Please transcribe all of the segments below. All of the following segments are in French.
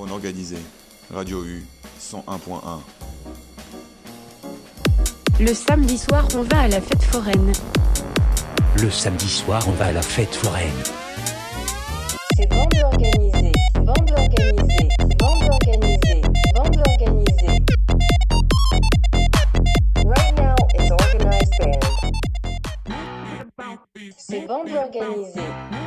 Bon organisé. Radio U 101.1. Le samedi soir, on va à la fête foraine. Le samedi soir, on va à la fête foraine. C'est bande organisée, bande organisée, bande organisée, bande organisée. Right now, it's organized band. C'est bande organisée.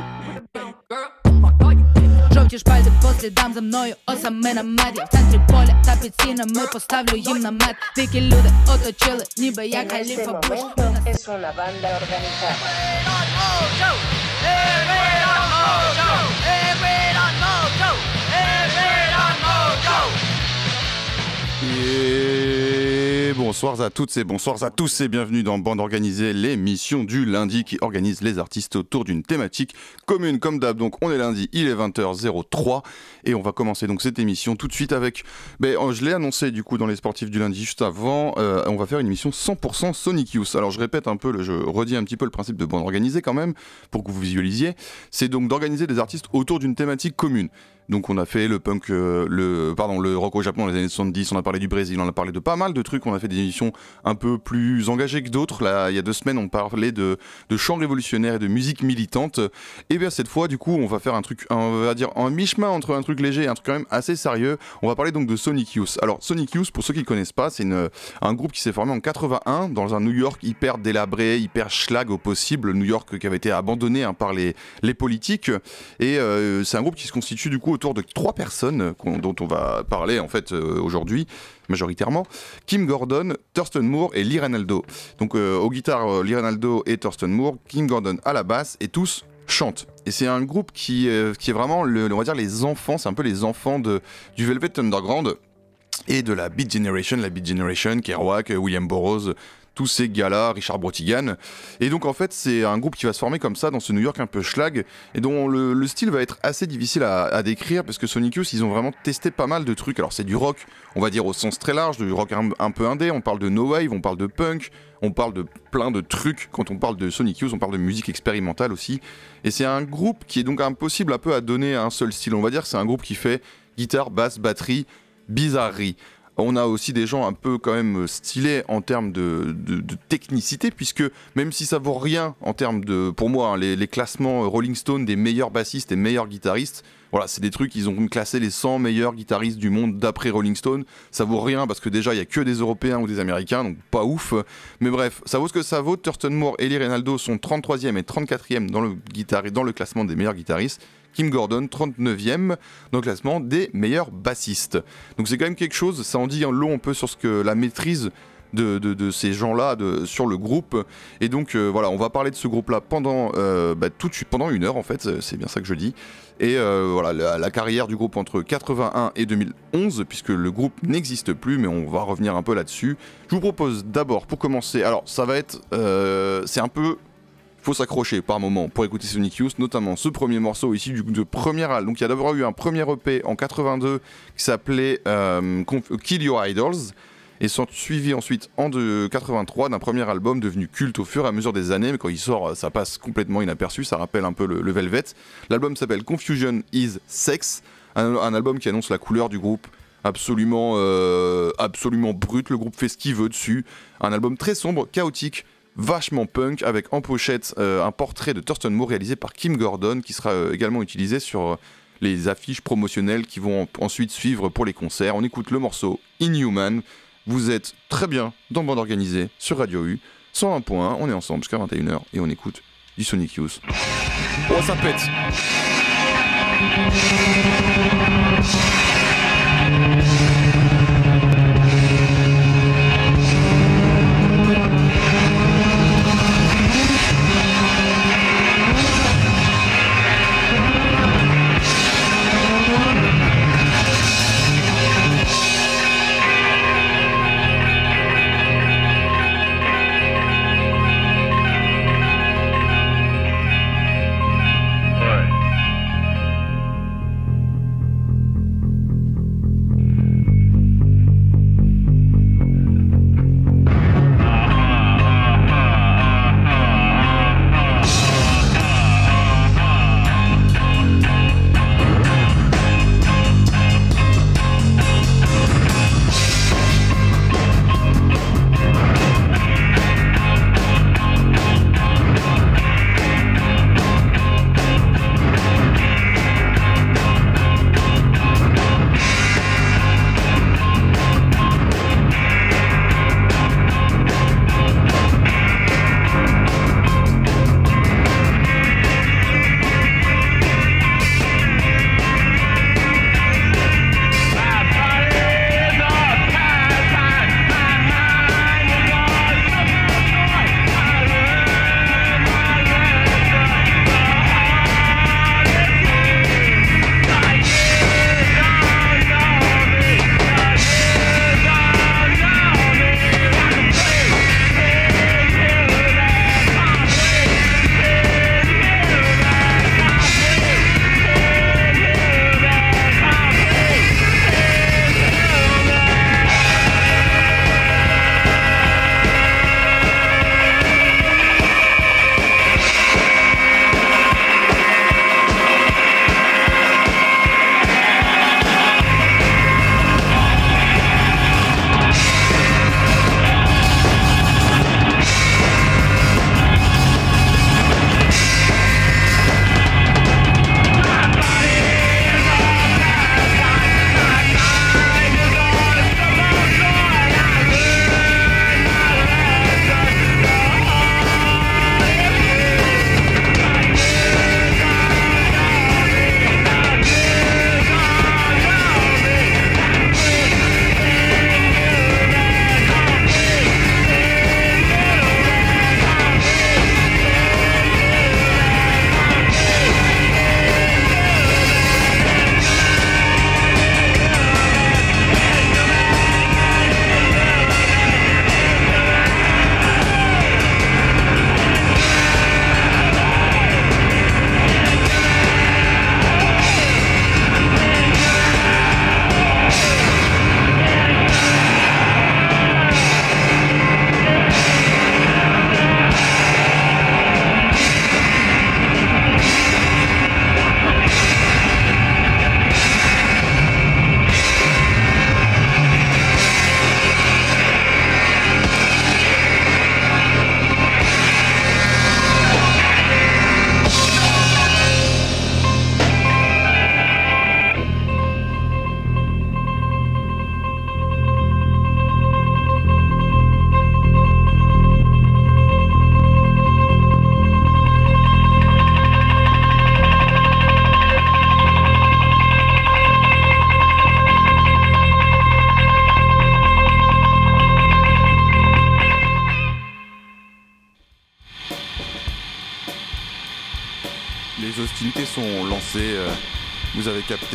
Жовті шпальди по слідам за мною осаме на меді. В центрі поля та під стінами поставлю їм намет. Дикі люди оточили, ніби я каліфа Буш es una banda organizada. Et bonsoir à toutes et bonsoir à tous et bienvenue dans Bande Organisée, l'émission du lundi qui organise les artistes autour d'une thématique commune comme d'hab. Donc on est lundi, il est 20h03 et on va commencer donc cette émission tout de suite avec, ben, euh, je l'ai annoncé du coup dans les sportifs du lundi juste avant, euh, on va faire une émission 100% Sonic Youth. Alors je répète un peu, je redis un petit peu le principe de Bande Organisée quand même pour que vous visualisiez. C'est donc d'organiser des artistes autour d'une thématique commune. Donc on a fait le punk, euh, le pardon, le rock au Japon dans les années 70, on a parlé du Brésil, on a parlé de pas mal de trucs, on a fait des émissions un peu plus engagées que d'autres. Là, il y a deux semaines, on parlait de, de chants révolutionnaires et de musique militante. Et bien cette fois, du coup, on va faire un truc, on va dire un mi-chemin entre un truc léger un truc quand même assez sérieux. On va parler donc de Sonic Youth. Alors Sonic Youth, pour ceux qui ne connaissent pas, c'est une- un groupe qui s'est formé en 81 dans un New York hyper délabré, hyper schlag au possible, New York qui avait été abandonné hein, par les, les politiques. Et euh, c'est un groupe qui se constitue du coup autour de trois personnes qu'on- dont on va parler en fait euh, aujourd'hui majoritairement. Kim Gordon, Thurston Moore et Lee Ranaldo. Donc euh, aux guitares euh, Lee Ranaldo et Thurston Moore, Kim Gordon à la basse et tous chantent. Et c'est un groupe qui, euh, qui est vraiment, le, on va dire, les enfants, c'est un peu les enfants de, du Velvet Underground et de la Beat Generation, la Beat Generation, Kerouac, William Burroughs, tous ces gars-là, Richard Brotigan. Et donc en fait, c'est un groupe qui va se former comme ça dans ce New York un peu schlag et dont le, le style va être assez difficile à, décrire parce que Sonic Youth, ils ont vraiment testé pas mal de trucs. Alors c'est du rock, on va dire au sens très large, du rock un, peu indé, on parle de no wave, on parle de punk, on parle de plein de trucs. Quand on parle de Sonic Youth, on parle de musique expérimentale aussi. Et c'est un groupe qui est donc impossible un peu à donner à un seul style. On va dire c'est un groupe qui fait guitare, basse, batterie, bizarrerie. On a aussi des gens un peu quand même stylés en termes de, technicité, puisque même si ça vaut rien en termes de, pour moi, hein, les, classements Rolling Stone des meilleurs bassistes et meilleurs guitaristes, voilà, c'est des trucs, ils ont classé les 100 meilleurs guitaristes du monde d'après Rolling Stone. Ça vaut rien parce que déjà, il y a que des Européens ou des Américains, donc pas ouf. Mais bref, ça vaut ce que ça vaut. Thurston Moore et Lee Renaldo sont 33e et 34e dans le, guitare- dans le classement des meilleurs guitaristes. Kim Gordon, 39e dans le classement des meilleurs bassistes. Donc c'est quand même quelque chose, ça en dit un long un peu sur ce que la maîtrise de, de- ces gens-là sur le groupe. Et donc euh, voilà, on va parler de ce groupe-là pendant euh, bah, tout de suite, pendant une heure en fait, c'est bien ça que je dis. Et euh, voilà, la, la carrière du groupe entre 81 et 2011, puisque le groupe n'existe plus, mais on va revenir un peu là-dessus. Je vous propose d'abord, pour commencer, alors ça va être, c'est un peu faut s'accrocher par moment pour écouter Sonic Youth, notamment ce premier morceau ici du de premier album. Donc il y a d'abord eu un premier EP en 82 qui s'appelait euh, Kill Your Idols et sont suivi ensuite en de 83 d'un premier album devenu culte au fur et à mesure des années, mais quand il sort, ça passe complètement inaperçu, ça rappelle un peu le, Velvet. L'album s'appelle Confusion is Sex, un, un album qui annonce la couleur du groupe absolument, euh, absolument brut. Le groupe fait ce qu'il veut dessus. Un album très sombre, chaotique, vachement punk, avec en pochette euh, un portrait de Thurston Moore réalisé par Kim Gordon, qui sera euh, également utilisé sur euh, les affiches promotionnelles qui vont en- ensuite suivre pour les concerts. On écoute le morceau Inhuman. Vous êtes très bien dans Bande Organisée sur Radio U. 101.1, on est ensemble jusqu'à 21h et on écoute du Sonic Youth. Oh, ça pète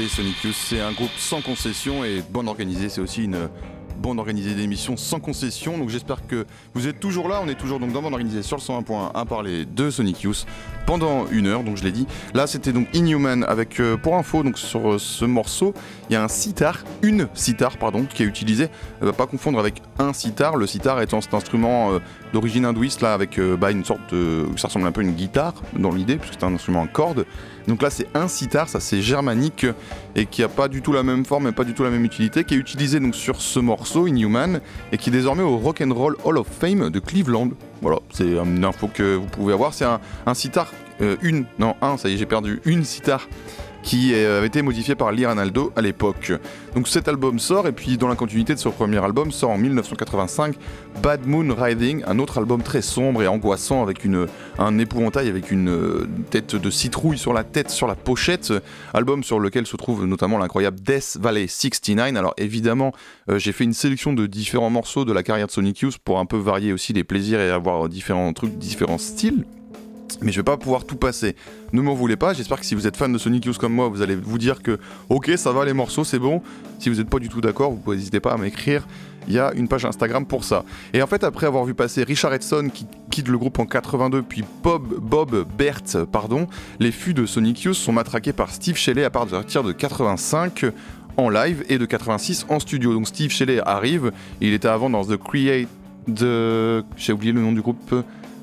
Sonic Youth, c'est un groupe sans concession et bande organisée, c'est aussi une bande organisée d'émissions sans concession. Donc j'espère que vous êtes toujours là. On est toujours donc dans bande organisée sur le 101.1 à parler de Sonic Youth pendant une heure. Donc je l'ai dit. Là c'était donc Inhuman avec euh, pour info donc sur euh, ce morceau il y a un sitar, une sitar pardon qui est utilisée. Euh, pas confondre avec un sitar. Le sitar étant cet instrument euh, d'origine hindouiste là avec bah, une sorte de ça ressemble un peu à une guitare dans l'idée puisque c'est un instrument à cordes. Donc là c'est un sitar, ça c'est germanique et qui a pas du tout la même forme et pas du tout la même utilité, qui est utilisé donc sur ce morceau Inhuman et qui est désormais au Rock and Roll Hall of Fame de Cleveland. Voilà, c'est une info que vous pouvez avoir. C'est un, sitar, euh, une, non un, ça y est j'ai perdu, une sitar qui euh, avait été modifié par Lee Ranaldo à l'époque. Donc cet album sort et puis dans la continuité de son premier album sort en 1985 Bad Moon Riding, un autre album très sombre et angoissant avec une, un épouvantail avec une euh, tête de citrouille sur la tête, sur la pochette, album sur lequel se trouve notamment l'incroyable Death Valley 69. Alors évidemment, euh, j'ai fait une sélection de différents morceaux de la carrière de Sonic Youth pour un peu varier aussi les plaisirs et avoir différents trucs, différents styles. Mais je vais pas pouvoir tout passer. Ne m'en voulez pas, j'espère que si vous êtes fan de Sonic Youth comme moi, vous allez vous dire que ok ça va les morceaux, c'est bon. Si vous n'êtes pas du tout d'accord, vous n'hésitez pas à m'écrire. Il y a une page Instagram pour ça. Et en fait, après avoir vu passer Richard Edson qui quitte le groupe en 82, puis Bob, Bob Bert, pardon, les fûts de Sonic Youth sont matraqués par Steve Shelley à partir de 85 en live et de 86 en studio. Donc Steve Shelley arrive, il était avant dans The Create de... J'ai oublié le nom du groupe.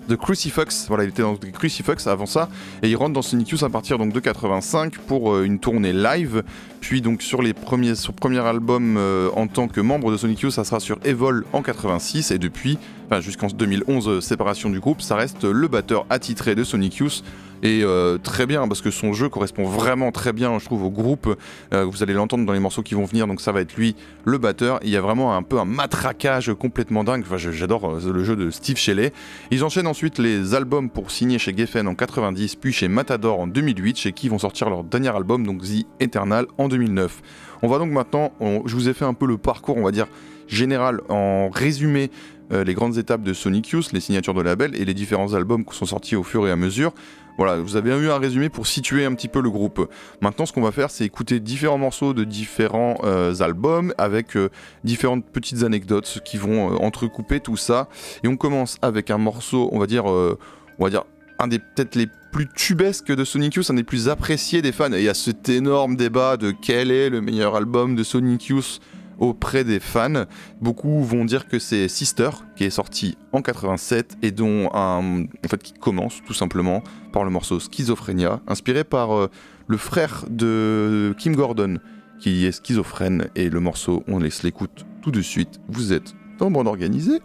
The Crucifix, voilà, il était dans Crucifix avant ça, et il rentre dans Sonic à partir donc de 85 pour euh, une tournée live, puis donc sur les premiers, son premier album euh, en tant que membre de Sonic Youth, ça sera sur Evol en 86, et depuis, enfin jusqu'en 2011, euh, séparation du groupe, ça reste le batteur attitré de Sonic Youth, et euh, très bien parce que son jeu correspond vraiment très bien, je trouve, au groupe. Euh, vous allez l'entendre dans les morceaux qui vont venir, donc ça va être lui, le batteur. Il y a vraiment un peu un matraquage complètement dingue. Enfin, j'adore euh, le jeu de Steve Shelley. Ils enchaînent ensuite les albums pour signer chez Geffen en 90, puis chez Matador en 2008, chez qui vont sortir leur dernier album, donc The Eternal, en 2009. On va donc maintenant, je vous ai fait un peu le parcours, on va dire général, en résumé. les grandes étapes de Sonic Youth, les signatures de label et les différents albums qui sont sortis au fur et à mesure. Voilà, vous avez eu un résumé pour situer un petit peu le groupe. Maintenant, ce qu'on va faire, c'est écouter différents morceaux de différents euh, albums avec euh, différentes petites anecdotes qui vont euh, entrecouper tout ça. Et on commence avec un morceau, on va dire, on va dire un des peut-être les plus tubesques de Sonic Youth, un des plus appréciés des fans. Et il y a cet énorme débat de quel est le meilleur album de Sonic Youth auprès des fans. Beaucoup vont dire que c'est Sister qui est sorti en 87 et dont un, en fait qui commence tout simplement par le morceau Schizophrénia, inspiré par euh, le frère de Kim Gordon qui est schizophrène et le morceau on laisse l'écoute tout de suite. Vous êtes dans bande organisée,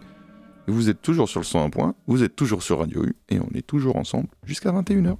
vous êtes toujours sur le 101 point, vous êtes toujours sur Radio U et on est toujours ensemble jusqu'à 21h.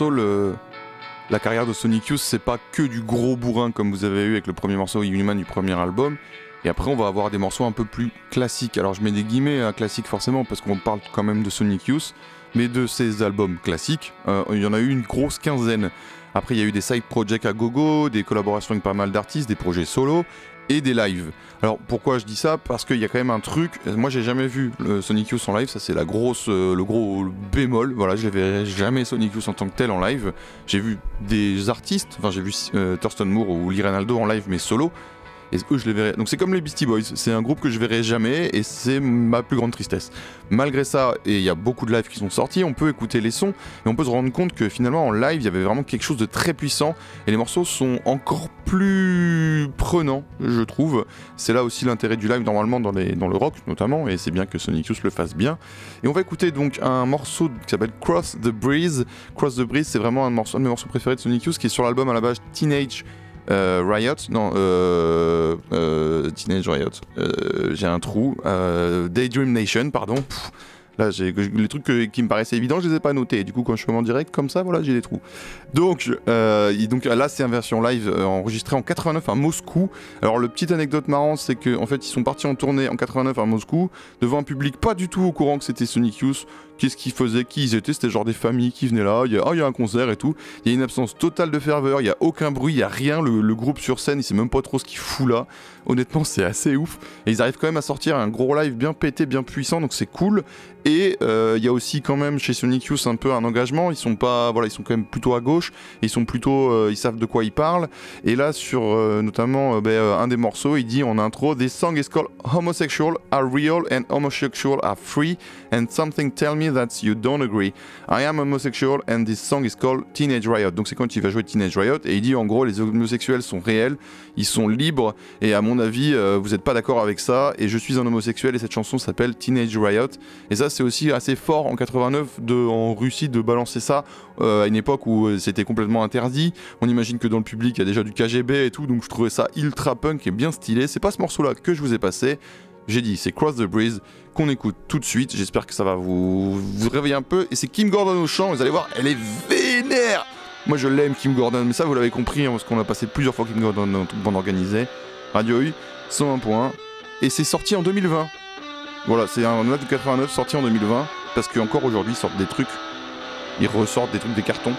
La carrière de Sonic Youth, c'est pas que du gros bourrin comme vous avez eu avec le premier morceau Human du premier album. Et après, on va avoir des morceaux un peu plus classiques. Alors, je mets des guillemets à classique forcément parce qu'on parle quand même de Sonic Youth, mais de ces albums classiques, euh, il y en a eu une grosse quinzaine. Après, il y a eu des side projects à gogo, des collaborations avec pas mal d'artistes, des projets solo et des lives. Alors pourquoi je dis ça? Parce qu'il y a quand même un truc. Moi, j'ai jamais vu le Sonic Youth en live. Ça, c'est la grosse, euh, le gros bémol. Voilà, je verrai jamais Sonic Youth en tant que tel en live. J'ai vu des artistes. Enfin, j'ai vu euh, Thurston Moore ou Lee Ranaldo en live, mais solo. Et je verrai. Donc c'est comme les Beastie Boys. C'est un groupe que je verrai jamais et c'est ma plus grande tristesse. Malgré ça, et il y a beaucoup de lives qui sont sortis, on peut écouter les sons et on peut se rendre compte que finalement en live, il y avait vraiment quelque chose de très puissant et les morceaux sont encore plus prenants, je trouve. C'est là aussi l'intérêt du live normalement dans le rock notamment et c'est bien que Sonic Youth le fasse bien. Et on va écouter donc un morceau qui s'appelle Cross the Breeze. Cross the Breeze, c'est vraiment un, morceau, un de mes morceaux préférés de Sonic Youth qui est sur l'album à la base Teenage euh, Riot, non, euh, euh, Teenage Riot, euh, j'ai un trou, euh, Daydream Nation, pardon. Là, j'ai les trucs qui me paraissaient évidents, je les ai pas notés. Du coup, quand je suis en direct comme ça, voilà, j'ai des trous. Donc, donc là, c'est une version live enregistrée en 89 à Moscou. Alors, le petite anecdote marrante, c'est qu'en en fait, ils sont partis en tournée en 89 à Moscou devant un public pas du tout au courant que c'était Sonic Youth. Qu'est-ce qu'ils faisaient, qui ils étaient, c'était genre des familles qui venaient là. Ah, il y a un concert et tout. Il y a une absence totale de ferveur, il y a aucun bruit, il y a rien. Le, groupe sur scène, il sait même pas trop ce qu'il fout là. Honnêtement, c'est assez ouf. Et ils arrivent quand même à sortir un gros live bien pété, bien puissant, donc c'est cool. Et euh, il y a aussi quand même chez Sonic Youth un peu un engagement. Ils sont pas, voilà, ils sont quand même plutôt à gauche. Ils sont plutôt, euh, ils savent de quoi ils parlent. Et là, sur euh, notamment ben, un des morceaux, il dit en intro, "This song is called Homosexual are real and homosexual are free, and something tell me that you don't agree. I am homosexual and this song is called Teenage Riot." Donc c'est quand il va jouer Teenage Riot et il dit en gros les homosexuels sont réels, ils sont libres et à mon avis euh, vous n'êtes pas d'accord avec ça et je suis un homosexuel et cette chanson s'appelle Teenage Riot. Et ça c'est aussi assez fort en 89 de, en Russie de balancer ça euh, à une époque où euh, c'était complètement interdit. On imagine que dans le public il y a déjà du KGB et tout, donc je trouvais ça ultra punk et bien stylé. C'est pas ce morceau-là que je vous ai passé. J'ai dit, c'est Cross the Breeze qu'on écoute tout de suite. J'espère que ça va vous, vous réveiller un peu. Et c'est Kim Gordon au chant. Vous allez voir, elle est vénère. Moi, je l'aime, Kim Gordon. Mais ça, vous l'avez compris, hein, parce qu'on a passé plusieurs fois Kim Gordon dans toute bande organisée. Radio U, 101 points. Et c'est sorti en 2020. Voilà, c'est un note de 89 sorti en 2020. Parce qu'encore aujourd'hui, ils sortent des trucs. Ils ressortent des trucs des cartons.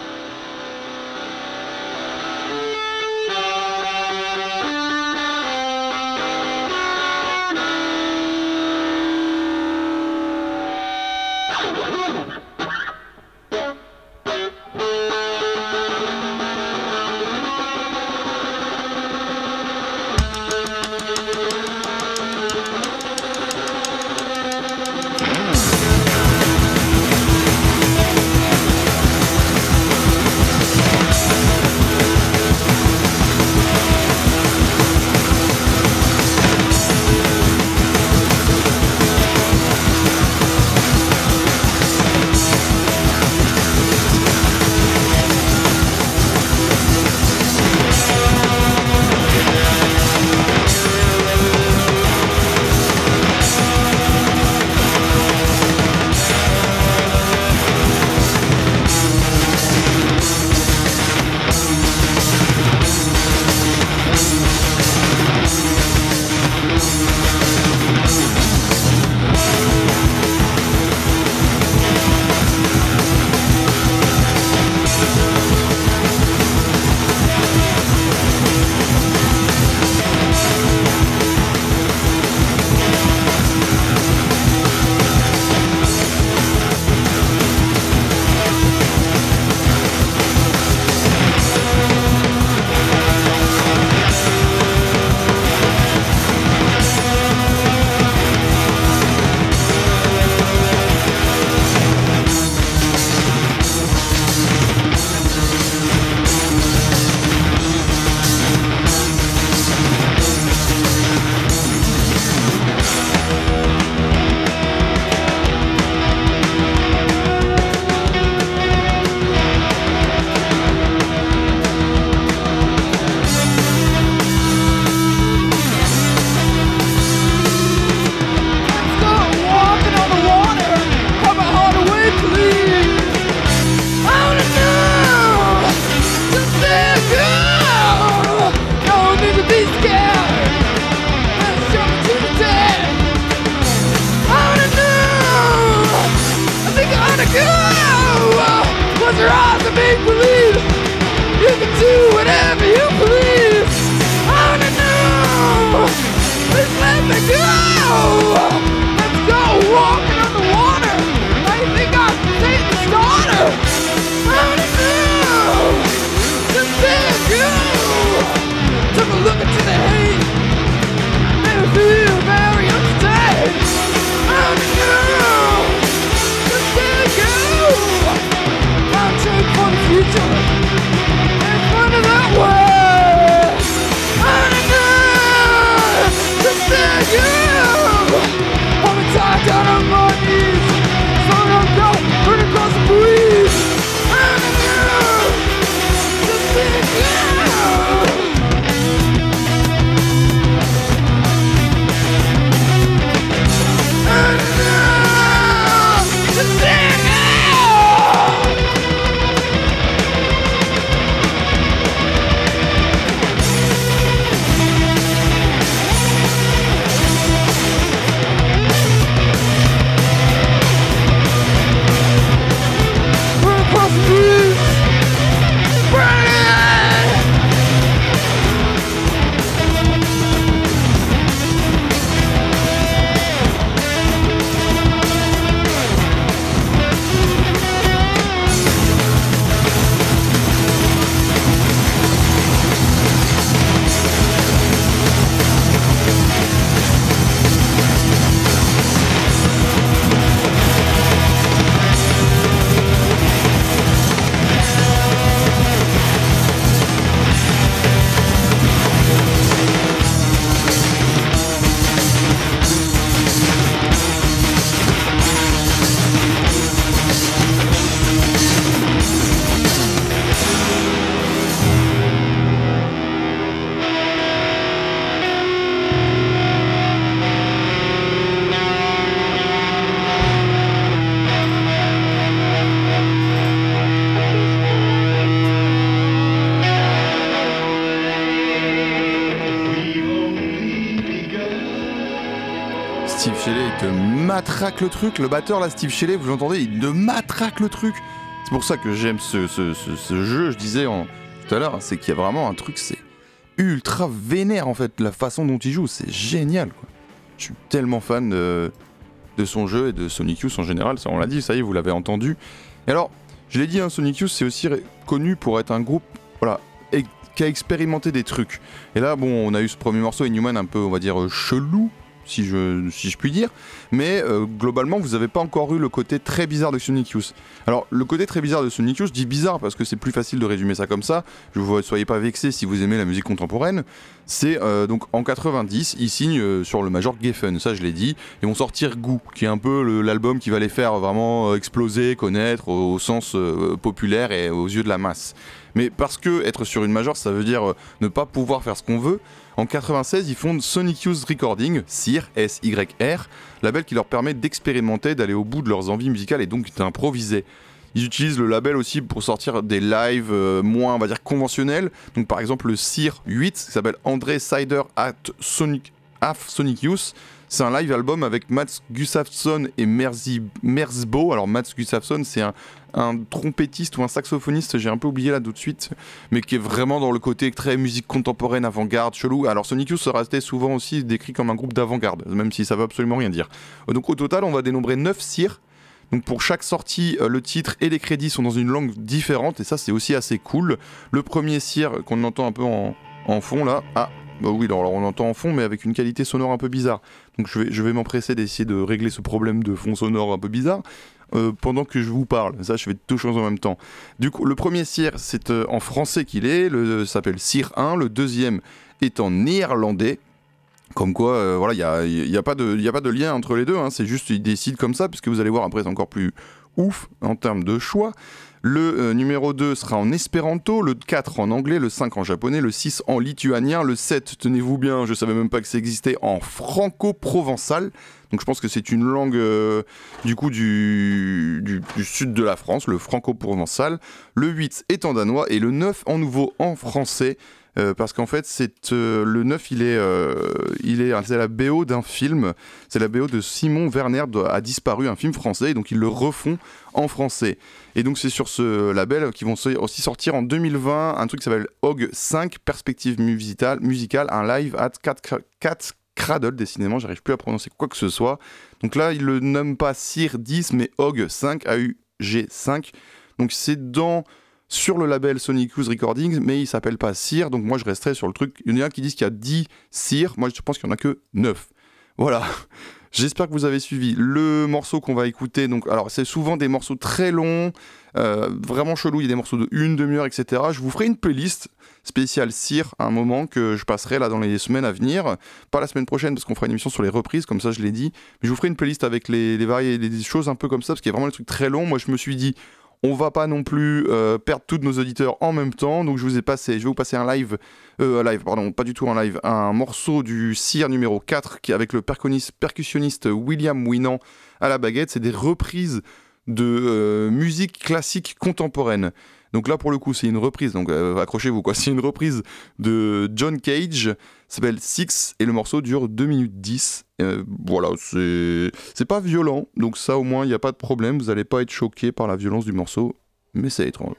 Le truc. Le batteur là, Steve Shelley, vous l'entendez, il te matraque le truc. C'est pour ça que j'aime ce, ce- jeu, je disais en, tout à l'heure, c'est qu'il y a vraiment un truc, c'est ultra vénère en fait, la façon dont il joue, c'est génial. quoi. Je suis tellement fan de, de son jeu et de Sonic Youth en général, ça on l'a dit, ça y est, vous l'avez entendu. Et alors, je l'ai dit, hein, Sonic Youth c'est aussi connu pour être un groupe voilà, qui a expérimenté des trucs. Et là, bon, on a eu ce premier morceau, Inhuman, un peu, on va dire, euh, chelou, si je, puis dire. Mais euh, globalement, vous n'avez pas encore eu le côté très bizarre de Sonic Youth. Alors, le côté très bizarre de Sonic Youth, je dis bizarre parce que c'est plus facile de résumer ça comme ça. Je vous soyez pas vexés si vous aimez la musique contemporaine. C'est euh, donc en 90, ils signent euh, sur le major Geffen, ça je l'ai dit. Ils vont sortir Goo, qui est un peu l'album qui va les faire vraiment exploser, connaître au, sens populaire et aux yeux de la masse. Mais parce que être sur une major, ça veut dire ne pas pouvoir faire ce qu'on veut. En 96, ils fondent Sonic Youth Recording, SYR, S-Y-R, label qui leur permet d'expérimenter, d'aller au bout de leurs envies musicales et donc d'improviser. Ils utilisent le label aussi pour sortir des lives euh, moins, on va dire, conventionnels. Donc par exemple le SYR 8, qui s'appelle André Sider at Sonic, Half Sonic Youth. C'est un live album avec Mats Gustafsson et Merzi, Merzbo. Alors Mats Gustafsson, c'est un, trompettiste ou un saxophoniste, j'ai un peu oublié là tout de suite, mais qui est vraiment dans le côté très musique contemporaine, avant-garde, chelou. Alors Sonic Youth sera souvent aussi décrit comme un groupe d'avant-garde, même si ça veut absolument rien dire. Donc au total, on va dénombrer 9 cires. Donc pour chaque sortie, euh, le titre et les crédits sont dans une langue différente, et ça c'est aussi assez cool. Le premier cire qu'on entend un peu en, en fond là, ah bah oui, alors on entend en fond, mais avec une qualité sonore un peu bizarre. Donc je vais, m'empresser d'essayer de régler ce problème de fond sonore un peu bizarre. euh, pendant que je vous parle, ça je fais deux choses en même temps. Du coup, le premier cire, c'est euh, en français qu'il est, le ça s'appelle Cire 1, le deuxième est en néerlandais. Comme quoi, euh, voilà, il n'y a, a pas de lien entre les deux, hein, c'est juste ils décident comme ça, puisque vous allez voir après c'est encore plus ouf en termes de choix. Le euh, numéro 2 sera en espéranto, le 4 en anglais, le 5 en japonais, le 6 en lituanien, le 7, tenez-vous bien, je savais même pas que ça existait, en franco-provençal. Donc je pense que c'est une langue euh, du coup du, du, du sud de la France, le franco-provençal. Le 8 est en danois et le 9 en nouveau en français. Euh, parce qu'en fait, euh, le 9, il est, euh, il est, c'est la BO d'un film. C'est la BO de Simon Werner a disparu, un film français. Et donc ils le refont en français. Et donc c'est sur ce label qu'ils vont aussi sortir en 2020 un truc qui s'appelle Hog 5 Perspective musicale, musicale un live at 4, 4 Cradle. Décidément, j'arrive plus à prononcer quoi que ce soit. Donc là, ils le nomment pas Sir 10, mais Hog 5, A-U-G 5. Donc c'est dans sur le label Sonic Youth Recordings, mais il s'appelle pas Sir, donc moi je resterai sur le truc. Il y en a qui disent qu'il y a 10 Sir, moi je pense qu'il y en a que 9. Voilà. J'espère que vous avez suivi le morceau qu'on va écouter. Donc, alors, c'est souvent des morceaux très longs, euh, vraiment chelous. Il y a des morceaux de une demi-heure, etc. Je vous ferai une playlist spéciale Sir à un moment que je passerai là dans les semaines à venir. Pas la semaine prochaine parce qu'on fera une émission sur les reprises, comme ça je l'ai dit. Mais je vous ferai une playlist avec les, les choses un peu comme ça parce qu'il y a vraiment des trucs très longs. Moi, je me suis dit, on va pas non plus euh, perdre tous nos auditeurs en même temps. Donc, je vous ai passé, je vais vous passer un live, euh, live, pardon, pas du tout un live, un morceau du Sir numéro 4 qui avec le percussionniste, William Winnan à la baguette. C'est des reprises de euh, musique classique contemporaine. Donc là, pour le coup, c'est une reprise. Donc accrochez-vous, quoi. C'est une reprise de John Cage. S'appelle Six et le morceau dure 2 minutes 10. Euh, voilà, c'est pas violent. Donc ça, au moins, il n'y a pas de problème. Vous n'allez pas être choqué par la violence du morceau. Mais c'est étrange.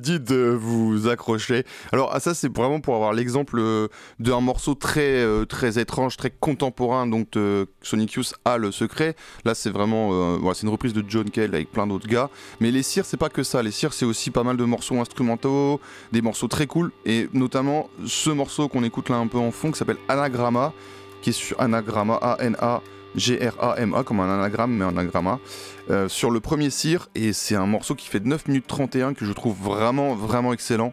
Dit de vous accrocher. Alors, ah, ça, c'est vraiment pour avoir l'exemple euh, d'un morceau très, euh, très étrange, très contemporain. Donc, euh, Sonic a le secret. Là, c'est vraiment. voilà, c'est une reprise de John Cale avec plein d'autres gars. Mais les cires, c'est pas que ça. Les cires, c'est aussi pas mal de morceaux instrumentaux, des morceaux très cool. Et notamment, ce morceau qu'on écoute là un peu en fond, qui s'appelle Anagramma, qui est sur Anagramma, A-N-A. G-R-A-M-A comme un anagramme mais un anagramma euh, sur le premier cire et c'est un morceau qui fait 9 minutes 31 que je trouve vraiment vraiment excellent.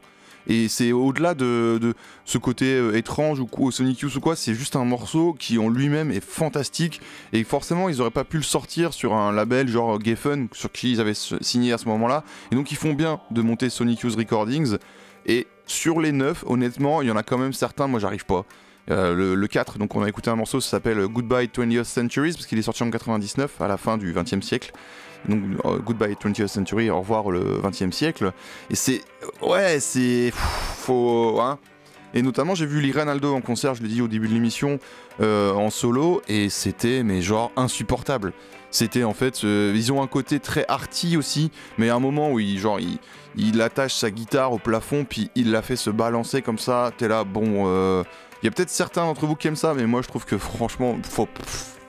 Et c'est au-delà de, ce côté euh, étrange ou quoi, Sonic Youth ou quoi, c'est juste un morceau qui en lui-même est fantastique. Et forcément ils auraient pas pu le sortir sur un label genre Geffen sur qui ils avaient signé à ce moment-là. Et donc ils font bien de monter Sonic Youth Recordings. Et sur les 9 honnêtement il y en a quand même certains moi j'arrive pas euh, le, le 4, donc on a écouté un morceau, ça s'appelle Goodbye 20th Centuries, parce qu'il est sorti en 99, à la fin du 20e siècle. Donc euh, Goodbye 20th Century, au revoir le 20e siècle. Et c'est. Ouais, c'est. Faut. Hein et notamment, j'ai vu Lee Aldo en concert, je l'ai dit au début de l'émission, euh, en solo, et c'était, mais genre, insupportable. C'était en fait, ils ont un côté très arty aussi, mais à un moment où il, genre, il, attache sa guitare au plafond, puis il la fait se balancer comme ça, t'es là, bon, Il y a peut-être certains d'entre vous qui aiment ça, mais moi je trouve que franchement,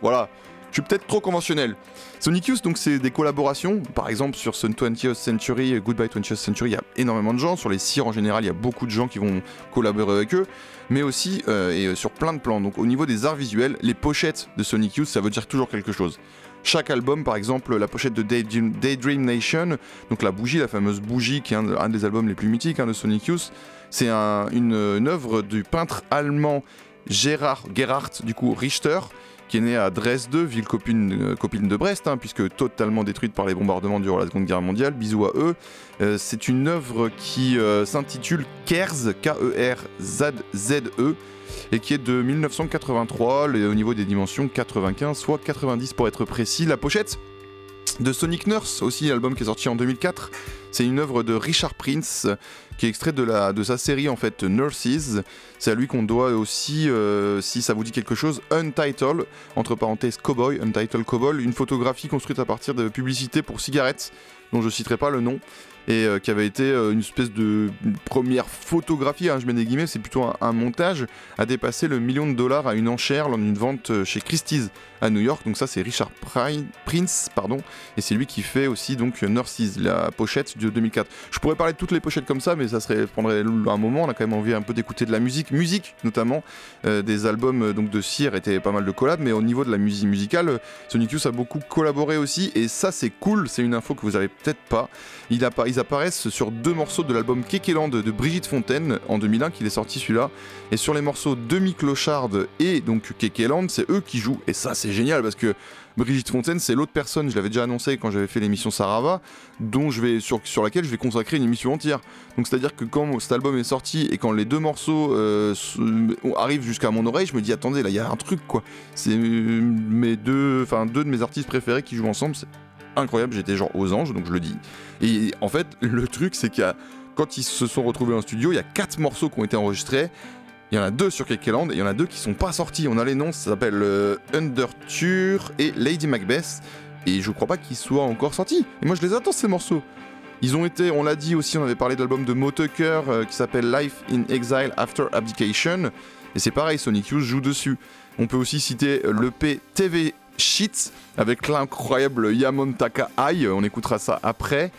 voilà, je suis peut-être trop conventionnel. Sonic Youth, donc c'est des collaborations. Par exemple, sur ce 20th Century, Goodbye 20th Century, il y a énormément de gens. Sur les cires en général, il y a beaucoup de gens qui vont collaborer avec eux. Mais aussi euh, et euh, sur plein de plans. Donc au niveau des arts visuels, les pochettes de Sonic Youth, ça veut dire toujours quelque chose. Chaque album, par exemple, la pochette de Daydream, Nation, donc la bougie, la fameuse bougie qui est un, des albums les plus mythiques hein, de Sonic Youth, c'est un- une, une œuvre du peintre allemand Gerhard, Gerhard du coup Richter, qui est né à Dresde, ville copine, euh, de Brest, hein, puisque totalement détruite par les bombardements durant la Seconde Guerre mondiale. Bisous à eux. Euh, c'est une œuvre qui euh, s'intitule Kerz, K-E-R-Z-Z-E, et qui est de 1983, le- au niveau des dimensions 95, soit 90 pour être précis. La pochette de Sonic Nurse, aussi album qui est sorti en 2004. C'est une œuvre de Richard Prince, qui est extrait de, la, de sa série en fait Nurses. C'est à lui qu'on doit aussi, euh, si ça vous dit quelque chose, Untitled, entre parenthèses Cowboy, Untitled Cowboy, une photographie construite à partir de publicités pour cigarettes, dont je citerai pas le nom, et euh, qui avait été euh, une espèce de première photographie, hein, je mets des guillemets, c'est plutôt un, montage, a dépassé le million de dollars à une enchère lors d'une vente chez Christie's à New York. Donc ça c'est Richard Pri- Prince, pardon, et c'est lui qui fait aussi donc Nurses, la pochette de 2004. Je pourrais parler de toutes les pochettes comme ça, mais ça serait prendrait un moment. On a quand même envie un peu d'écouter de la musique, musique notamment. Euh, des albums euh, donc de Cyr étaient pas mal de collabs, mais au niveau de la musique musicale, euh, Sonic Youth a beaucoup collaboré aussi, et ça c'est cool. C'est une info que vous avez peut-être pas. Il ils apparaissent sur deux morceaux de l'album Kekeland de Brigitte Fontaine en 2001, qu'il est sorti celui-là. Et sur les morceaux Demi Clochard et donc Kekeland, c'est eux qui jouent. Et ça, c'est génial parce que Brigitte Fontaine, c'est l'autre personne, je l'avais déjà annoncé quand j'avais fait l'émission Sarava, dont je vais, sur, sur laquelle je vais consacrer une émission entière. Donc c'est-à-dire que quand cet album est sorti et quand les deux morceaux euh, se- arrivent jusqu'à mon oreille, je me dis attendez, là il y a un truc quoi. C'est euh, mes deux, enfin deux de mes artistes préférés qui jouent ensemble, c'est incroyable. J'étais genre aux anges, donc je le dis. Et en fait, le truc c'est qu'il y a quand ils se sont retrouvés en studio, il y a quatre morceaux qui ont été enregistrés. Il y en a deux sur Kekeland et il y en a deux qui sont pas sortis. On a les noms, ça s'appelle euh, Underture et Lady Macbeth. Et je crois pas qu'ils soient encore sortis. Et moi je les attends ces morceaux. Ils ont été, on l'a dit aussi, on avait parlé de l'album de Mo Tucker euh, qui s'appelle Life in Exile After Abdication. Et c'est pareil, Sonic Youth joue dessus. On peut aussi citer l'EP TV Sheets avec l'incroyable Yamontaka Ai. On écoutera ça après.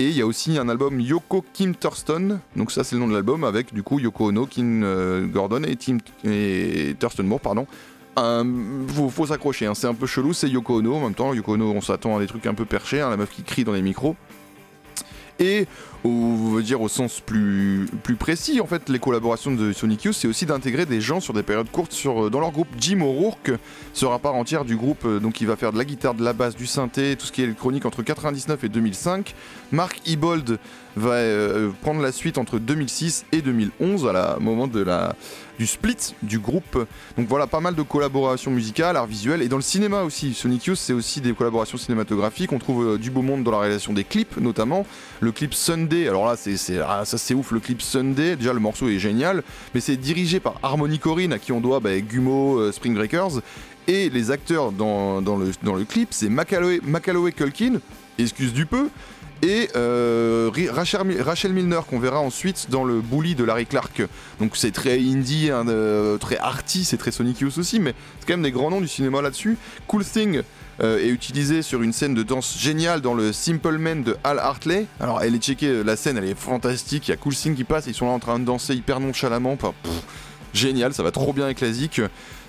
Et il y a aussi un album Yoko Kim Thurston, donc ça c'est le nom de l'album, avec du coup Yoko Ono, Kim euh, Gordon et, Tim, et Thurston Moore, pardon. Euh, faut, s'accrocher, hein, c'est un peu chelou, c'est Yoko Ono en même temps. Yoko Ono, on s'attend à des trucs un peu perchés, hein, la meuf qui crie dans les micros. Et veut dire au sens plus, précis, en fait, les collaborations de Sonic Youth, c'est aussi d'intégrer des gens sur des périodes courtes euh, dans leur groupe. Jim O'Rourke sera part entière du groupe, euh, donc il va faire de la guitare, de la basse, du synthé, tout ce qui est électronique entre 99 et 2005. Mark Ebold va euh, prendre la suite entre 2006 et 2011, à la moment de la, du split du groupe. Donc voilà, pas mal de collaborations musicales, art visuel et dans le cinéma aussi. Sonic Youth, c'est aussi des collaborations cinématographiques. On trouve euh, du beau monde dans la réalisation des clips, notamment le clip Sunday. Alors là, c'est ah, ça c'est ouf, le clip Sunday. Déjà, le morceau est génial, mais c'est dirigé par Harmony Corrine, à qui on doit bah, Gumo, euh, Spring Breakers. Et les acteurs dans, dans le, dans le clip, c'est Macalloway, Macalloway Culkin, excuse du peu, et euh, Rachel, Mi- Rachel Milner qu'on verra ensuite dans le Bully de Larry Clark. Donc c'est très indie, hein, très arty, c'est très Sonic aussi, mais c'est quand même des grands noms du cinéma là-dessus. Cool Thing euh, est utilisé sur une scène de danse géniale dans le Simple Man de Al Hartley. Alors elle est checkée, la scène elle est fantastique, il y a Cool Thing qui passe, ils sont là en train de danser hyper nonchalamment. Génial, ça va trop bien avec la zik.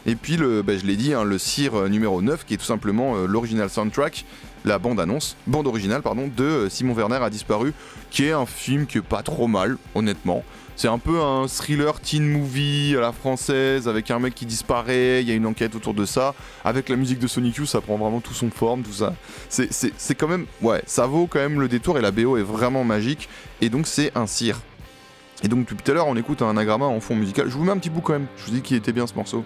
Et puis, le, bah, je l'ai dit, hein, le cire euh, numéro 9, qui est tout simplement l'original soundtrack, la bande-annonce, bande originale, pardon, de euh, Simon Werner a disparu, qui est un film qui est pas trop mal, honnêtement. C'est un peu un thriller teen movie à la française, avec un mec qui disparaît, il y a une enquête autour de ça. Avec la musique de Sonic Youth, ça prend vraiment tout son forme, tout ça. C'est- quand même, ouais, ça vaut quand même le détour et la BO est vraiment magique. Et donc, c'est un cire. Et donc, depuis tout à l'heure, on écoute un agramma en fond musical. Je vous mets un petit bout quand même, je vous dis qu'il était bien ce morceau.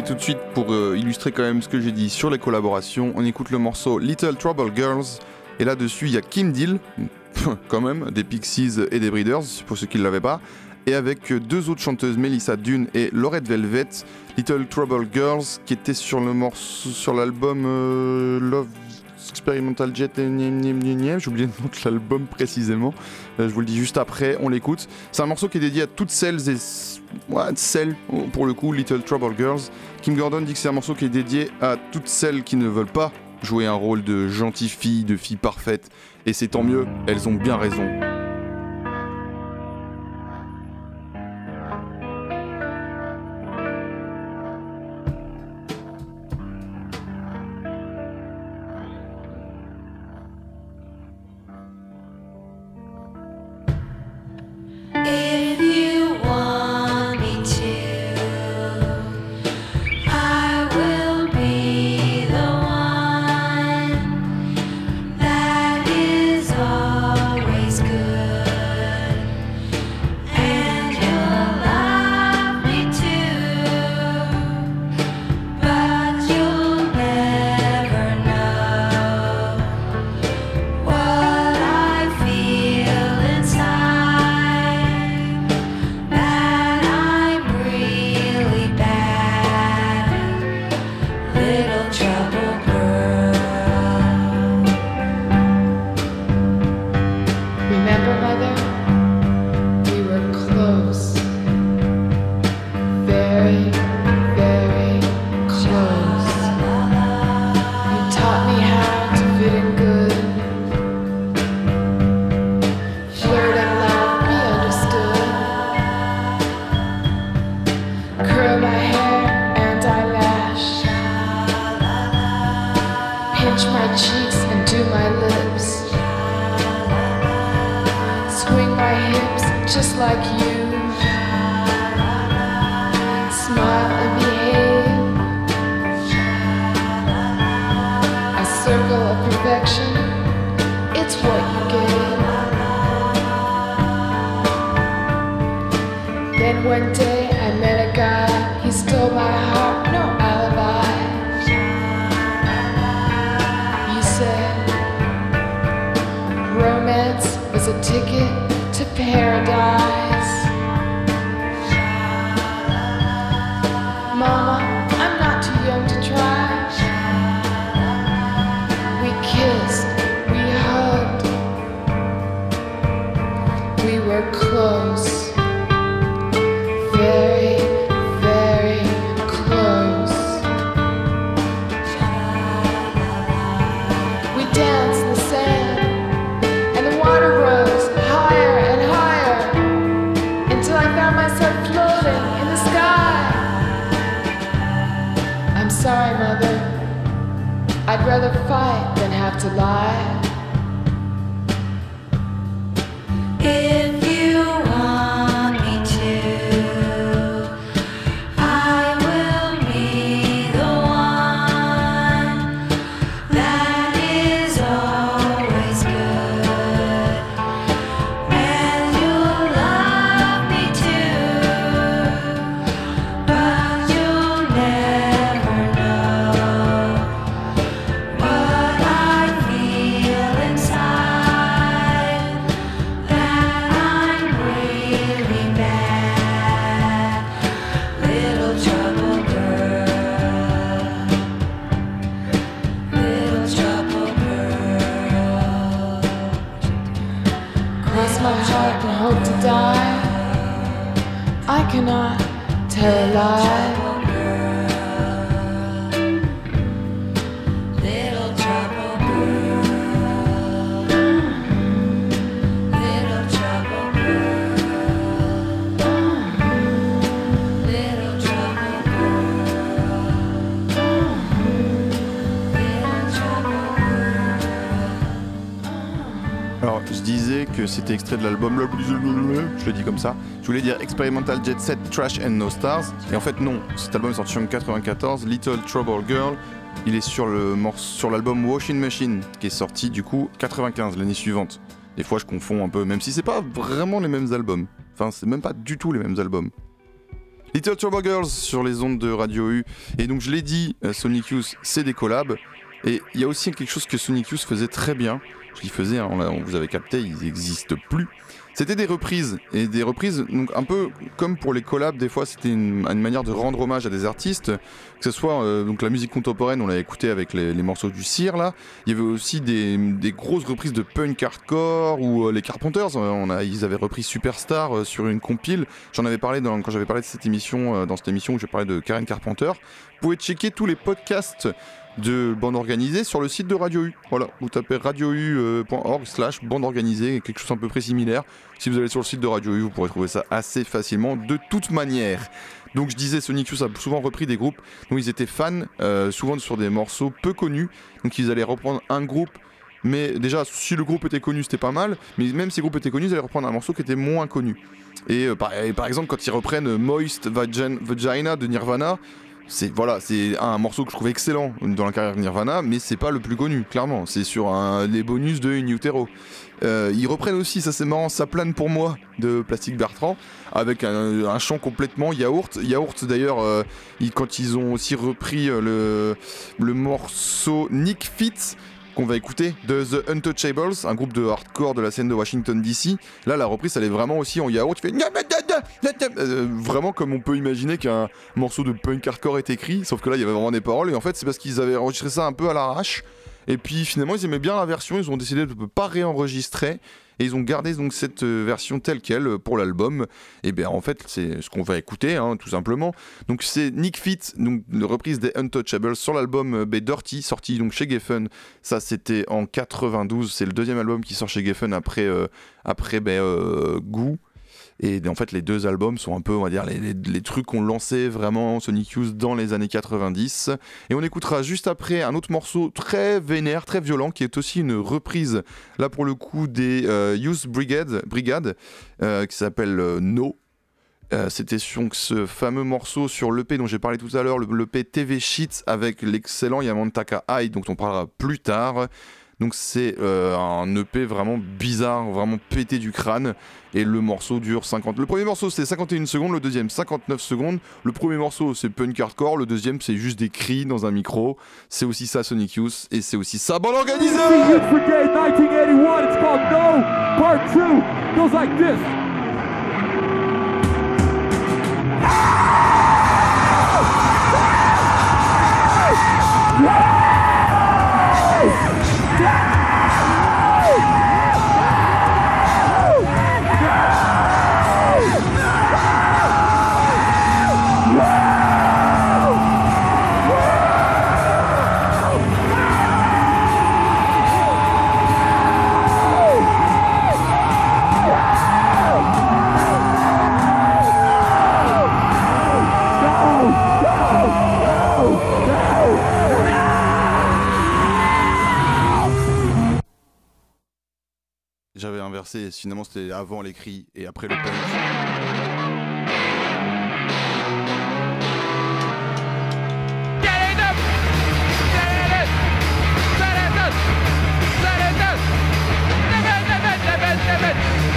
Et tout de suite, pour euh, illustrer quand même ce que j'ai dit sur les collaborations, on écoute le morceau Little Trouble Girls. Et là-dessus, il y a Kim Deal, quand même, des Pixies et des Breeders, pour ceux qui ne l'avaient pas. Et avec deux autres chanteuses, Melissa Dune et Laurette Velvet, Little Trouble Girls, qui était sur le morceau, sur l'album euh, Love Experimental Jet, j'ai oublié le nom l'album précisément. Euh, je vous le dis juste après, on l'écoute. C'est un morceau qui est dédié à toutes celles et ouais, celles, pour le coup, Little Trouble Girls. Kim Gordon dit que c'est un morceau qui est dédié à toutes celles qui ne veulent pas jouer un rôle de gentille fille, de fille parfaite. Et c'est tant mieux, elles ont bien raison. Rather fight than have to lie. Extrait de l'album, je le dis comme ça. Je voulais dire Experimental Jet Set Trash and No Stars. Et en fait, non, cet album est sorti en 94. Little Trouble Girl, il est sur l'album Washing Machine, qui est sorti du coup 95, l'année suivante. Des fois, je confonds un peu, même si c'est pas vraiment les mêmes albums. Enfin, c'est même pas du tout les mêmes albums. Little Turbo Girls sur les ondes de Radio U. Et donc je l'ai dit, euh, Sonic Youth, c'est des collabs. Et il y a aussi quelque chose que Sonic faisait très bien. Je dis faisait, on, vous avez capté, ils n'existent plus. C'était des reprises. Et des reprises, donc un peu comme pour les collabs, des fois c'était une, une manière de rendre hommage à des artistes. Que ce soit euh, donc la musique contemporaine, on l'a écouté avec les, morceaux du Cire là. Il y avait aussi des, des grosses reprises de punk hardcore ou euh, les Carpenters. euh, on a, ils avaient repris Superstar euh, sur une compile. J'en avais parlé dans, quand j'avais parlé de cette émission, dans cette émission où je parlais de Karen Carpenter. Vous pouvez checker tous les podcasts de bande organisée sur le site de Radio U. Voilà, vous tapez radiou.org slash bande organisée, quelque chose à peu près similaire. Si vous allez sur le site de Radio U, vous pourrez trouver ça assez facilement de toute manière. Donc je disais, Sonic Youth a souvent repris des groupes dont ils étaient fans, euh, souvent sur des morceaux peu connus. Donc ils allaient reprendre un groupe, mais déjà si le groupe était connu c'était pas mal, mais même si le groupe était connu, ils allaient reprendre un morceau qui était moins connu. Et euh, par, exemple quand ils reprennent Moist Vagin- Vagina de Nirvana, c'est voilà, c'est un morceau que je trouve excellent dans la carrière de Nirvana, mais c'est pas le plus connu, clairement. C'est sur les bonus de In Utero. Euh, ils reprennent aussi, ça c'est marrant, ça plane pour moi de Plastic Bertrand, avec un, chant complètement yaourt. Yaourt d'ailleurs, euh, quand ils ont aussi repris euh, le morceau Nick Fitz qu'on va écouter de The Untouchables, un groupe de hardcore de la scène de Washington DC. Là, la reprise, elle est vraiment aussi en yaourt. Il fait Euh, vraiment comme on peut imaginer qu'un morceau de punk hardcore est écrit, sauf que là, il y avait vraiment des paroles. Et en fait, c'est parce qu'ils avaient enregistré ça un peu à l'arrache. Et puis finalement, ils aimaient bien la version. Ils ont décidé de ne pas réenregistrer. Et ils ont gardé cette euh, version telle qu'elle euh, pour l'album. Et bien en fait, c'est ce qu'on va écouter, hein, tout simplement. Donc c'est Nick Fit, donc une reprise des Untouchables sur l'album euh, Dirty, sorti donc chez Geffen. Ça c'était en 92. C'est le deuxième album qui sort chez Geffen après euh, ben. Et en fait, les deux albums sont un peu, on va dire, les, trucs qu'on lançait vraiment Sonic Youth dans les années 90. Et on écoutera juste après un autre morceau très vénère, très violent, qui est aussi une reprise, là pour le coup, des euh, Youth Brigade, Brigade euh, qui s'appelle euh, No. Euh, C'était sur ce fameux morceau sur l'EP dont j'ai parlé tout à l'heure, le- l'EP TV Sheets avec l'excellent Yamantaka High, dont on parlera plus tard. Donc c'est euh, un EP vraiment bizarre, vraiment pété du crâne. Et le morceau dure 50. Le premier morceau c'est 51 secondes, le deuxième 59 secondes. Le premier morceau c'est punk hardcore, le deuxième c'est juste des cris dans un micro. C'est aussi ça Sonic Youth et c'est aussi ça bande organisée Youth finalement c'était avant les cris et après le. Ah ouais,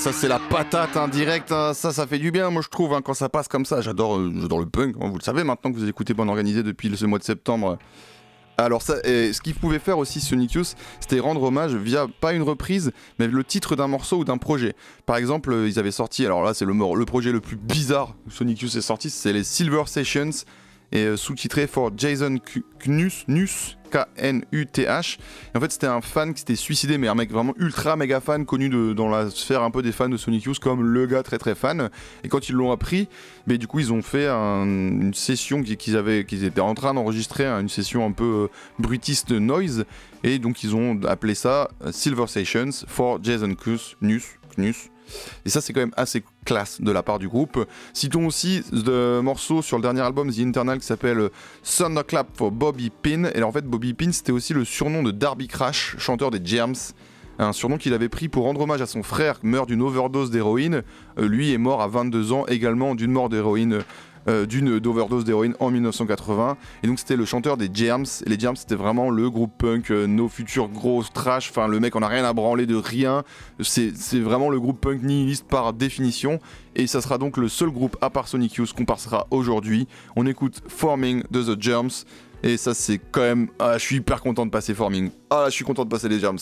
ça c'est la patate indirect, hein. ça ça fait du bien moi je trouve hein, quand ça passe comme ça. J'adore euh, le punk, hein. vous le savez maintenant que vous écoutez Bande Organisée depuis ce mois de septembre. Alors ça, ce qu'il pouvait faire aussi Sonic Youth, c'était rendre hommage via pas une reprise, mais le titre d'un morceau ou d'un projet. Par exemple, euh, ils avaient sorti, alors là c'est le, projet le plus bizarre que Sonic Youth est sorti, c'est les Silver Sessions, et euh, sous-titré for Jason Knus, Nus, K-N-U-T-H. En fait, c'était un fan qui s'était suicidé, mais un mec vraiment ultra méga fan, connu dans la sphère un peu des fans de Sonic Youth comme le gars très très fan. Et quand ils l'ont appris, mais du coup, ils ont fait un- une session qui- qu'ils avaient, qu'ils étaient en train d'enregistrer, hein, une session un peu euh, brutiste noise. Et donc, ils ont appelé ça euh, Silver Sessions for Jason. Knus, Knus. Et ça, c'est quand même assez classe de la part du groupe. Citons aussi de morceaux sur le dernier album The Internal qui s'appelle Thunderclap for Bobby Pin. Et en fait, Bobby Pin, c'était aussi le surnom de Darby Crash, chanteur des Germs. Un surnom qu'il avait pris pour rendre hommage à son frère, meurt d'une overdose d'héroïne. Euh, lui est mort à 22 ans, également d'une mort d'héroïne, euh, d'une overdose d'héroïne en 1980. Et donc c'était le chanteur des Germs. Les Germs, c'était vraiment le groupe punk, euh, nos futurs gros trash. Enfin, le mec, on a rien à branler de rien. C'est vraiment le groupe punk nihiliste par définition. Et ça sera donc le seul groupe à part Sonic Youth qu'on passera aujourd'hui. On écoute Forming de The Germs. Et ça, c'est quand même. Ah, je suis hyper content de passer Forming. Ah, je suis content de passer les Germs.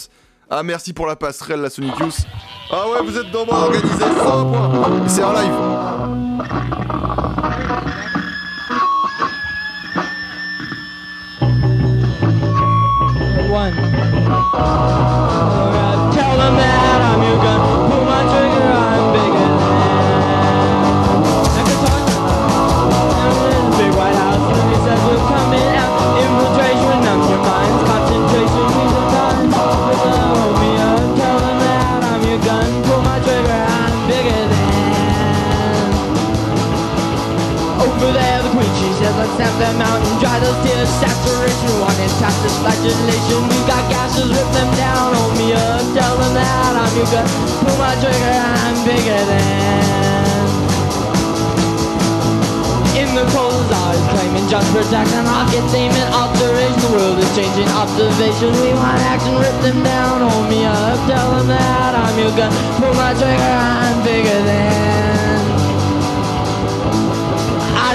Ah, merci pour la passerelle, la Sonic Youth. Ah ouais, vous êtes dans moi organisé, 100 points. C'est un live. One. Alright, tell them that I'm your gun. Pull my trigger, I'm bigger than. I can talk. In the big white house. Let me says we're coming out. Infiltration, numb your minds. Concentration, we the time. With the me up. Tell them that I'm your gun. Pull my trigger, I'm bigger than. Over there, the queen, she says, let's snap dry those tears, saturation, one this flagellation, we got gases, rip them down, hold me up, tell them that I'm your gun, pull my trigger, I'm bigger than. In the cold eyes, claiming just protection, rockets aiming, alteration, the world is changing, observation, we want action, rip them down, hold me up, tell them that I'm your gun, pull my trigger, I'm bigger than.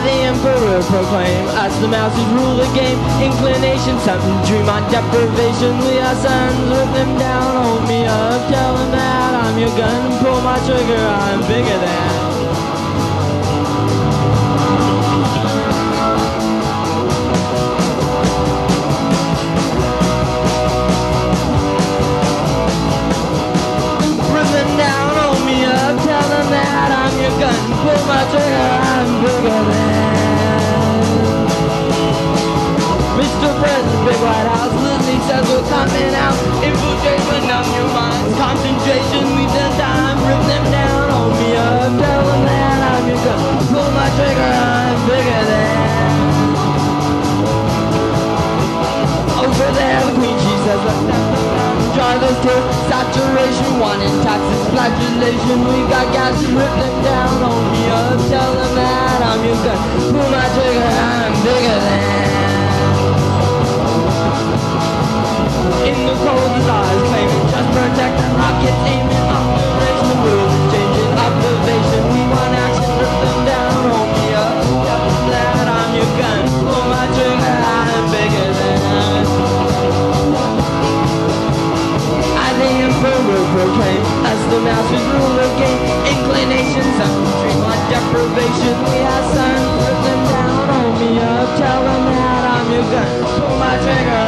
The emperor, proclaim as the masses rule the game. Inclination, something dream on deprivation. We are sons, rip them down, hold me up, tell them that I'm your gun, pull my trigger, I'm bigger than. Down, hold me up, tell them that I'm your gun, pull my trigger, I'm to saturation, one this flagellation, we got gas to rip them down, hold me up, tell them that I'm your gun, pull my trigger, I'm bigger than. In the cold eyes claiming just protect proclaim as the rule the game inclinations of dream on deprivation. We have rip them down on me up tell them that I'm your gun pull my trigger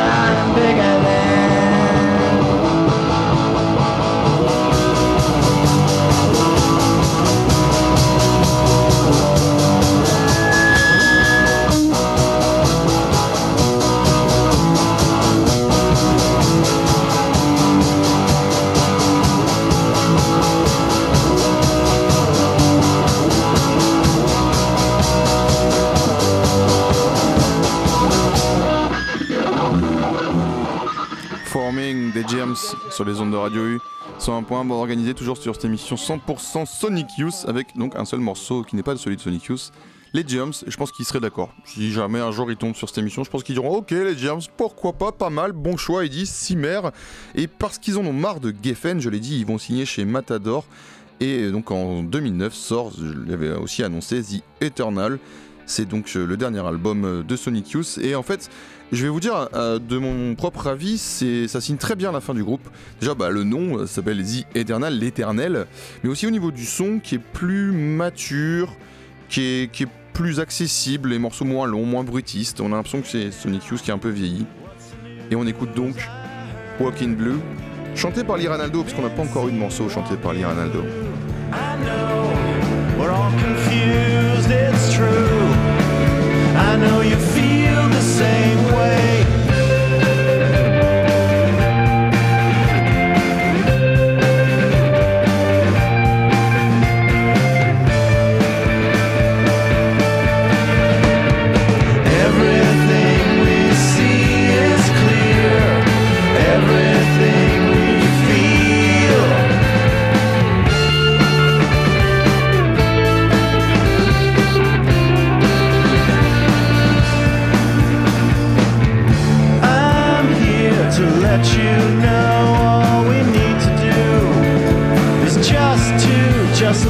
des Germs sur les ondes de Radio U. Sur un point bon organisé toujours sur cette émission 100% Sonic Youth avec donc un seul morceau qui n'est pas celui de Sonic Youth. Les Germs, je pense qu'ils seraient d'accord. Si jamais un jour ils tombent sur cette émission, je pense qu'ils diront Ok, les Germs, pourquoi pas, pas mal, bon choix, ils disent Cimer. Et parce qu'ils en ont marre de Geffen, je l'ai dit, ils vont signer chez Matador. Et donc en 2009 sort, je l'avais aussi annoncé, The Eternal. C'est donc euh, le dernier album euh, de Sonic Youth. Et en fait, je vais vous dire, euh, de mon propre avis, ça signe très bien la fin du groupe. Déjà, bah, le nom s'appelle The Eternal, l'éternel. Mais aussi au niveau du son qui est plus mature, qui est, plus accessible, les morceaux moins longs, moins brutistes. On a l'impression que c'est Sonic Youth qui est un peu vieilli. Et on écoute donc Walking Blue, chanté par Lee Ranaldo, parce qu'on n'a pas encore eu de morceau chanté par Lee Ranaldo. I I know you feel the same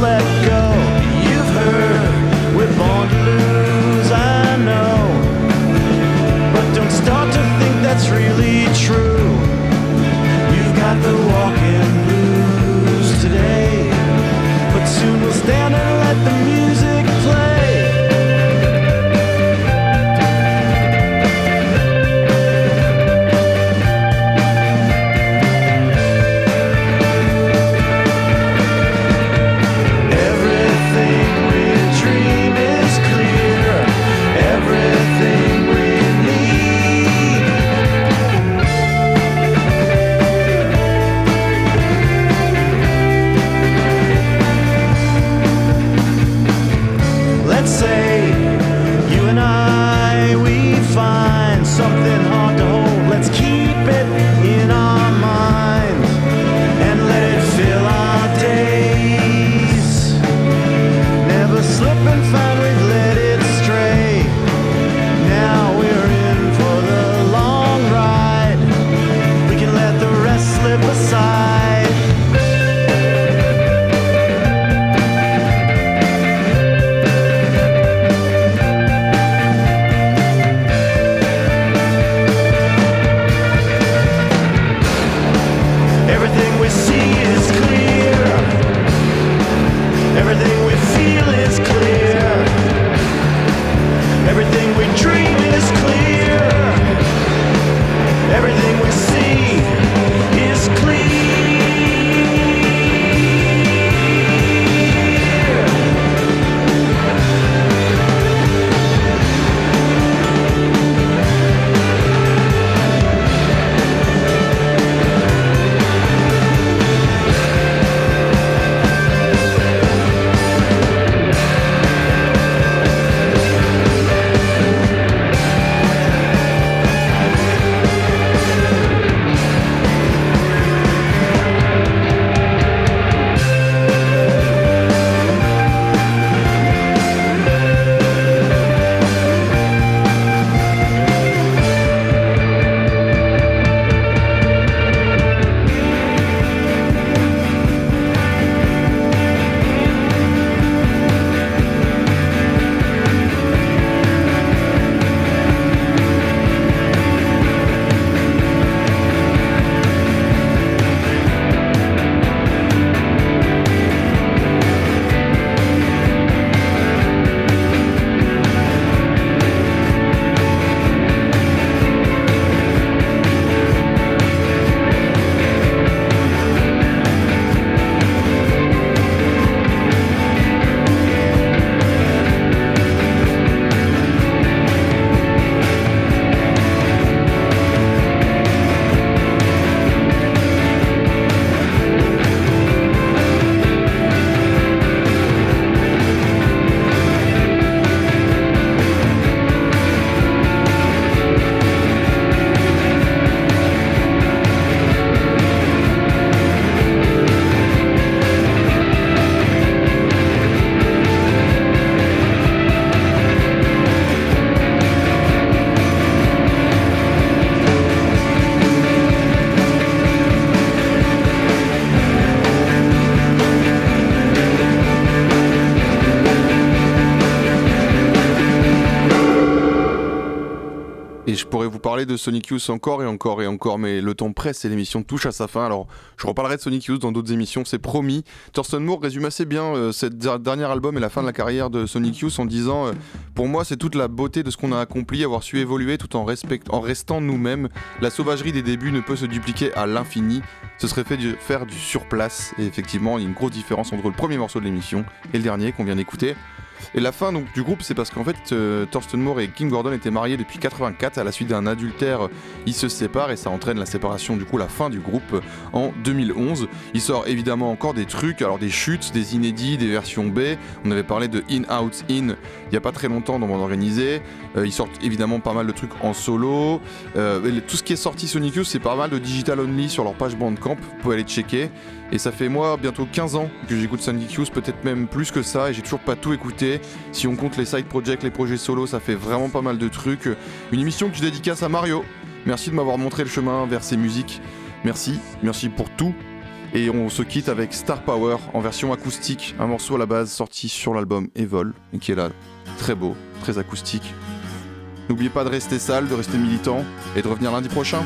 let pourrais vous parler de Sonic Youth encore et encore et encore, mais le temps presse et l'émission touche à sa fin. Alors, je reparlerai de Sonic Youth dans d'autres émissions, c'est promis. Thurston Moore résume assez bien euh, der- dernier album et la fin de la carrière de Sonic Youth en disant euh, Pour moi, c'est toute la beauté de ce qu'on a accompli, avoir su évoluer tout en, en restant nous-mêmes. La sauvagerie des débuts ne peut se dupliquer à l'infini. Ce serait fait du- faire du surplace. Et effectivement, il y a une grosse différence entre le premier morceau de l'émission et le dernier qu'on vient d'écouter. Et la fin donc, du groupe, c'est parce qu'en fait, euh, Thurston Moore et Kim Gordon étaient mariés depuis 84. À la suite d'un adultère, ils se séparent et ça entraîne la séparation, du coup, la fin du groupe euh, en 2011. Il sort évidemment encore des trucs, alors des chutes, des inédits, des versions B. On avait parlé de In Out In il y a pas très longtemps dans Bande Organisée. Euh, ils sortent évidemment pas mal de trucs en solo. Euh, tout ce qui est sorti Sonic Youth, c'est pas mal de digital only sur leur page Bandcamp. Vous pouvez aller checker. Et ça fait moi bientôt 15 ans que j'écoute Sonic Youth, peut-être même plus que ça, et j'ai toujours pas tout écouté. Si on compte les side projects, les projets solo, ça fait vraiment pas mal de trucs. Une émission que je dédicace à Mario. Merci de m'avoir montré le chemin vers ces musiques. Merci, merci pour tout. Et on se quitte avec Star Power en version acoustique, un morceau à la base sorti sur l'album Evol, et qui est là, très beau, très acoustique. N'oubliez pas de rester sale, de rester militant, et de revenir lundi prochain.